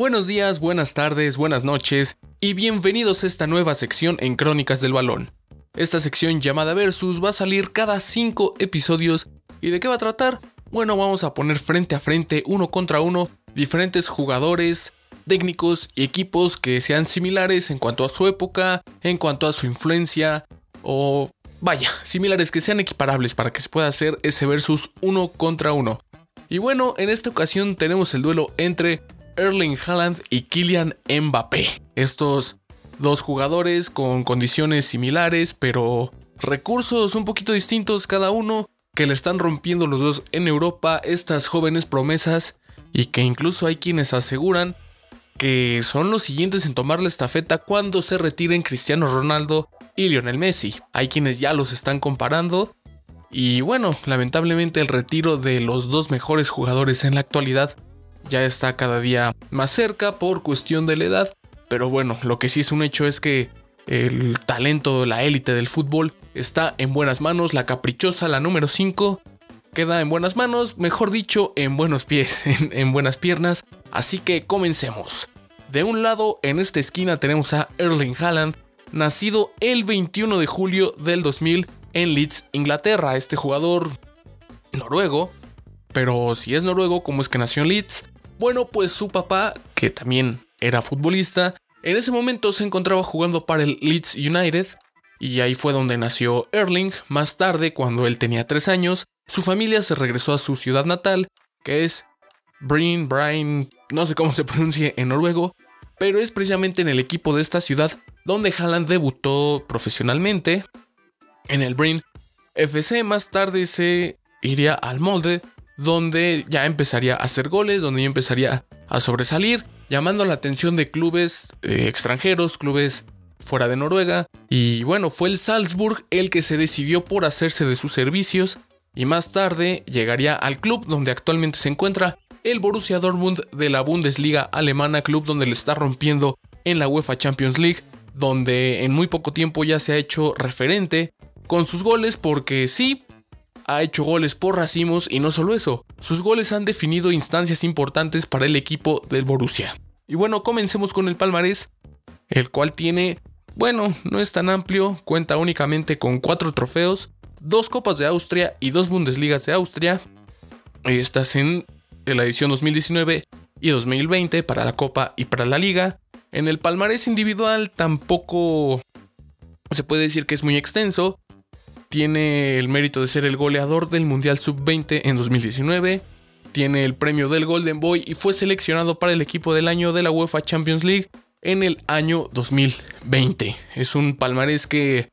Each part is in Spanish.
Buenos días, buenas tardes, buenas noches y bienvenidos a esta nueva sección en Crónicas del Balón. Esta sección llamada Versus va a salir cada 5 episodios y ¿de qué va a tratar? Bueno, vamos a poner frente a frente, uno contra uno, diferentes jugadores, técnicos y equipos que sean similares en cuanto a su época, en cuanto a su influencia o vaya, similares que sean equiparables para que se pueda hacer ese versus uno contra uno. Y bueno, en esta ocasión tenemos el duelo entre Erling Haaland y Kylian Mbappé. Estos dos jugadores con condiciones similares, pero recursos un poquito distintos cada uno, que le están rompiendo los dos en Europa estas jóvenes promesas y que incluso hay quienes aseguran que son los siguientes en tomar la estafeta cuando se retiren Cristiano Ronaldo y Lionel Messi. Hay quienes ya los están comparando y bueno, lamentablemente el retiro de los dos mejores jugadores en la actualidad ya está cada día más cerca por cuestión de la edad. Pero bueno, lo que sí es un hecho es que el talento, la élite del fútbol está en buenas manos. La caprichosa, la número 5, queda en buenas manos, mejor dicho, en buenos pies, en, buenas piernas. Así que comencemos. De un lado, en esta esquina tenemos a Erling Haaland, nacido el 21 de julio del 2000 en Leeds, Inglaterra. Este jugador noruego, pero si es noruego, ¿cómo es que nació en Leeds? Bueno, pues su papá, que también era futbolista, en ese momento se encontraba jugando para el Leeds United, y ahí fue donde nació Erling. Más tarde, cuando él tenía 3 años, su familia se regresó a su ciudad natal, que es Bryn, Bryn, no sé cómo se pronuncia en noruego, pero es precisamente en el equipo de esta ciudad donde Haaland debutó profesionalmente. En el Bryn FC más tarde se iría al molde donde ya empezaría a hacer goles, donde ya empezaría a sobresalir, llamando la atención de clubes eh, extranjeros, clubes fuera de Noruega. Y bueno, fue el Salzburg el que se decidió por hacerse de sus servicios y más tarde llegaría al club donde actualmente se encuentra el Borussia Dortmund de la Bundesliga alemana, club donde le está rompiendo en la UEFA Champions League, donde en muy poco tiempo ya se ha hecho referente con sus goles porque sí, ha hecho goles por racimos y no solo eso, sus goles han definido instancias importantes para el equipo del Borussia. Y bueno, comencemos con el palmarés, el cual tiene, bueno, no es tan amplio, cuenta únicamente con cuatro trofeos, dos Copas de Austria y dos Bundesligas de Austria. Estas en la edición 2019 y 2020 para la Copa y para la Liga. En el palmarés individual tampoco se puede decir que es muy extenso, tiene el mérito de ser el goleador del Mundial Sub-20 en 2019. Tiene el premio del Golden Boy y fue seleccionado para el equipo del año de la UEFA Champions League en el año 2020. Es un palmarés que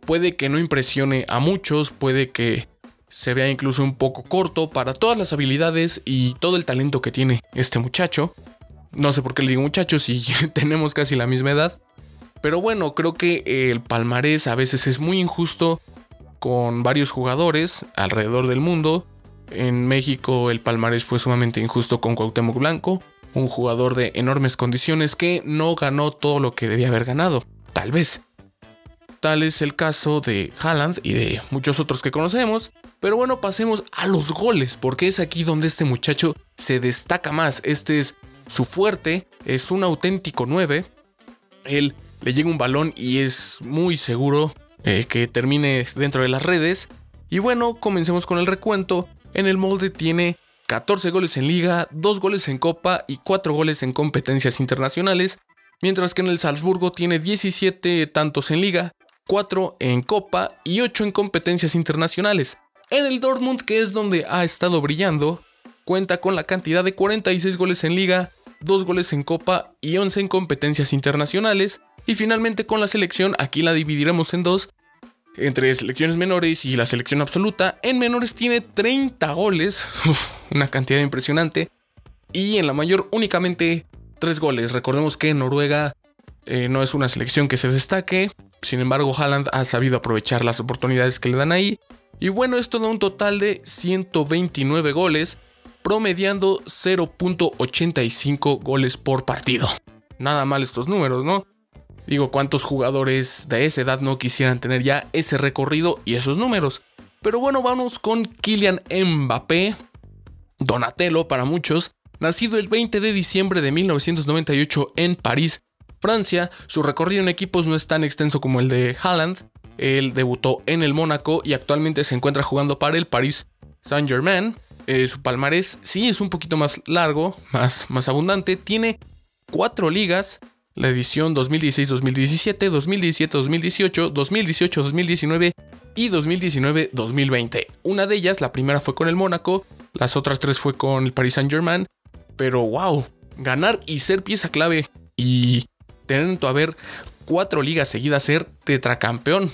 puede que no impresione a muchos, puede que se vea incluso un poco corto para todas las habilidades y todo el talento que tiene este muchacho. No sé por qué le digo muchacho si tenemos casi la misma edad. Pero bueno, creo que el palmarés a veces es muy injusto con varios jugadores alrededor del mundo. En México el palmarés fue sumamente injusto con Cuauhtémoc Blanco, un jugador de enormes condiciones que no ganó todo lo que debía haber ganado, tal vez. Tal es el caso de Haaland y de muchos otros que conocemos, pero bueno, pasemos a los goles, porque es aquí donde este muchacho se destaca más. Este es su fuerte, es un auténtico 9. Él le llega un balón y es muy seguro eh, que termine dentro de las redes. Y bueno, comencemos con el recuento. En el molde tiene 14 goles en liga, 2 goles en copa y 4 goles en competencias internacionales, mientras que en el Salzburgo tiene 17 tantos en liga, 4 en copa y 8 en competencias internacionales. En el Dortmund, que es donde ha estado brillando, cuenta con la cantidad de 46 goles en liga, 2 goles en copa y 11 en competencias internacionales, y finalmente con la selección, aquí la dividiremos en dos, entre selecciones menores y la selección absoluta. En menores tiene 30 goles, una cantidad impresionante. Y en la mayor únicamente 3 goles. Recordemos que Noruega eh, no es una selección que se destaque. Sin embargo, Haaland ha sabido aprovechar las oportunidades que le dan ahí. Y bueno, esto da un total de 129 goles, promediando 0.85 goles por partido. Nada mal estos números, ¿no? Digo, ¿cuántos jugadores de esa edad no quisieran tener ya ese recorrido y esos números? Pero bueno, vamos con Kylian Mbappé, Donatello para muchos, nacido el 20 de diciembre de 1998 en París, Francia. Su recorrido en equipos no es tan extenso como el de Haaland. Él debutó en el Mónaco y actualmente se encuentra jugando para el Paris Saint-Germain. Eh, su palmarés sí es un poquito más largo, más, más abundante. Tiene cuatro ligas, la edición 2016-2017, 2017-2018, 2018-2019 y 2019-2020. Una de ellas, la primera fue con el Mónaco, las otras tres fue con el Paris Saint Germain. Pero wow, ganar y ser pieza clave y tener a haber cuatro ligas seguidas ser tetracampeón.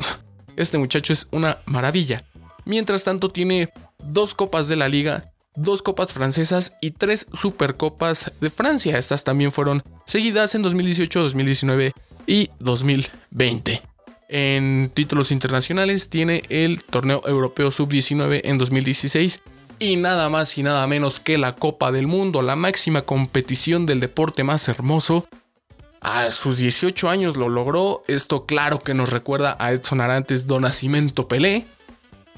este muchacho es una maravilla. Mientras tanto tiene dos copas de la liga, dos copas francesas y tres supercopas de Francia. Estas también fueron seguidas en 2018, 2019 y 2020. En títulos internacionales tiene el torneo europeo sub-19 en 2016 y nada más y nada menos que la Copa del Mundo, la máxima competición del deporte más hermoso. A sus 18 años lo logró, esto claro que nos recuerda a Edson Arantes do Nascimento Pelé,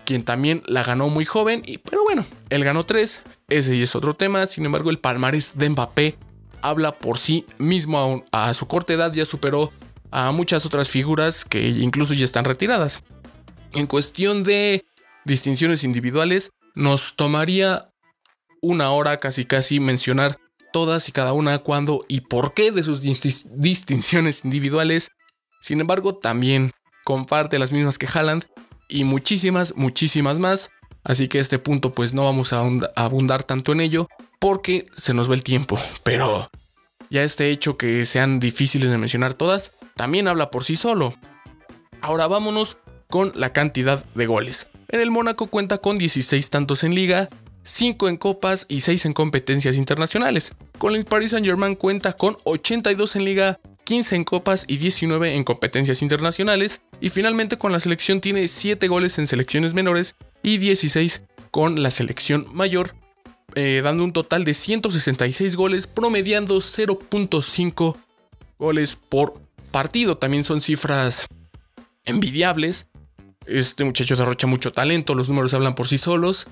quien también la ganó muy joven, y, pero bueno, él ganó 3, ese es otro tema, sin embargo el palmarés de Mbappé habla por sí mismo, a su corta edad ya superó a muchas otras figuras que incluso ya están retiradas. En cuestión de distinciones individuales, nos tomaría una hora casi casi mencionar todas y cada una cuándo y por qué de sus distinciones individuales. Sin embargo, también comparte las mismas que Haaland y muchísimas, muchísimas más. Así que este punto pues no vamos a abundar tanto en ello porque se nos va el tiempo. Pero ya este hecho que sean difíciles de mencionar todas, también habla por sí solo. Ahora vámonos con la cantidad de goles. En el Mónaco cuenta con 16 tantos en liga, 5 en copas y 6 en competencias internacionales. Con el Paris Saint Germain cuenta con 82 en liga, 15 en copas y 19 en competencias internacionales. Y finalmente con la selección tiene 7 goles en selecciones menores y 16 con la selección mayor, eh, dando un total de 166 goles, promediando 0.5 goles por partido. También son cifras envidiables este muchacho desarrolla mucho talento, los números hablan por sí solos.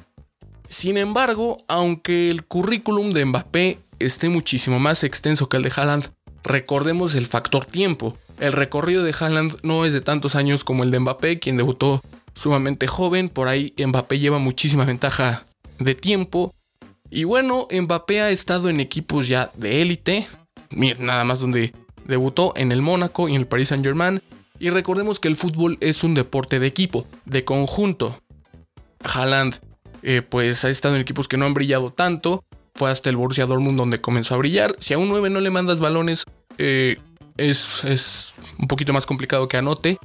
Sin embargo, aunque el currículum de Mbappé esté muchísimo más extenso que el de Haaland, recordemos el factor tiempo. El recorrido de Haaland no es de tantos años como el de Mbappé, quien debutó sumamente joven, por ahí Mbappé lleva muchísima ventaja de tiempo. Y bueno, Mbappé ha estado en equipos ya de élite, nada más donde debutó en el Mónaco y en el Paris Saint Germain, y recordemos que el fútbol es un deporte de equipo, de conjunto. Haaland eh, pues ha estado en equipos que no han brillado tanto. Fue hasta el Borussia Dortmund donde comenzó a brillar. Si a un 9 no le mandas balones, eh, es, un poquito más complicado que anote.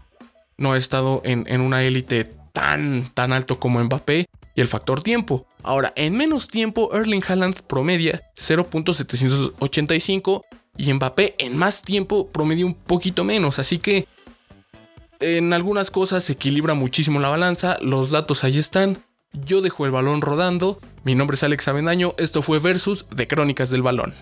No ha estado en, en una élite tan, tan alto como Mbappé y el factor tiempo. Ahora, en menos tiempo, Erling Haaland promedia 0.785 y Mbappé en más tiempo promedia un poquito menos. Así que en algunas cosas se equilibra muchísimo la balanza, los datos ahí están. Yo dejo el balón rodando. Mi nombre es Alex Avendaño, esto fue Versus de Crónicas del Balón.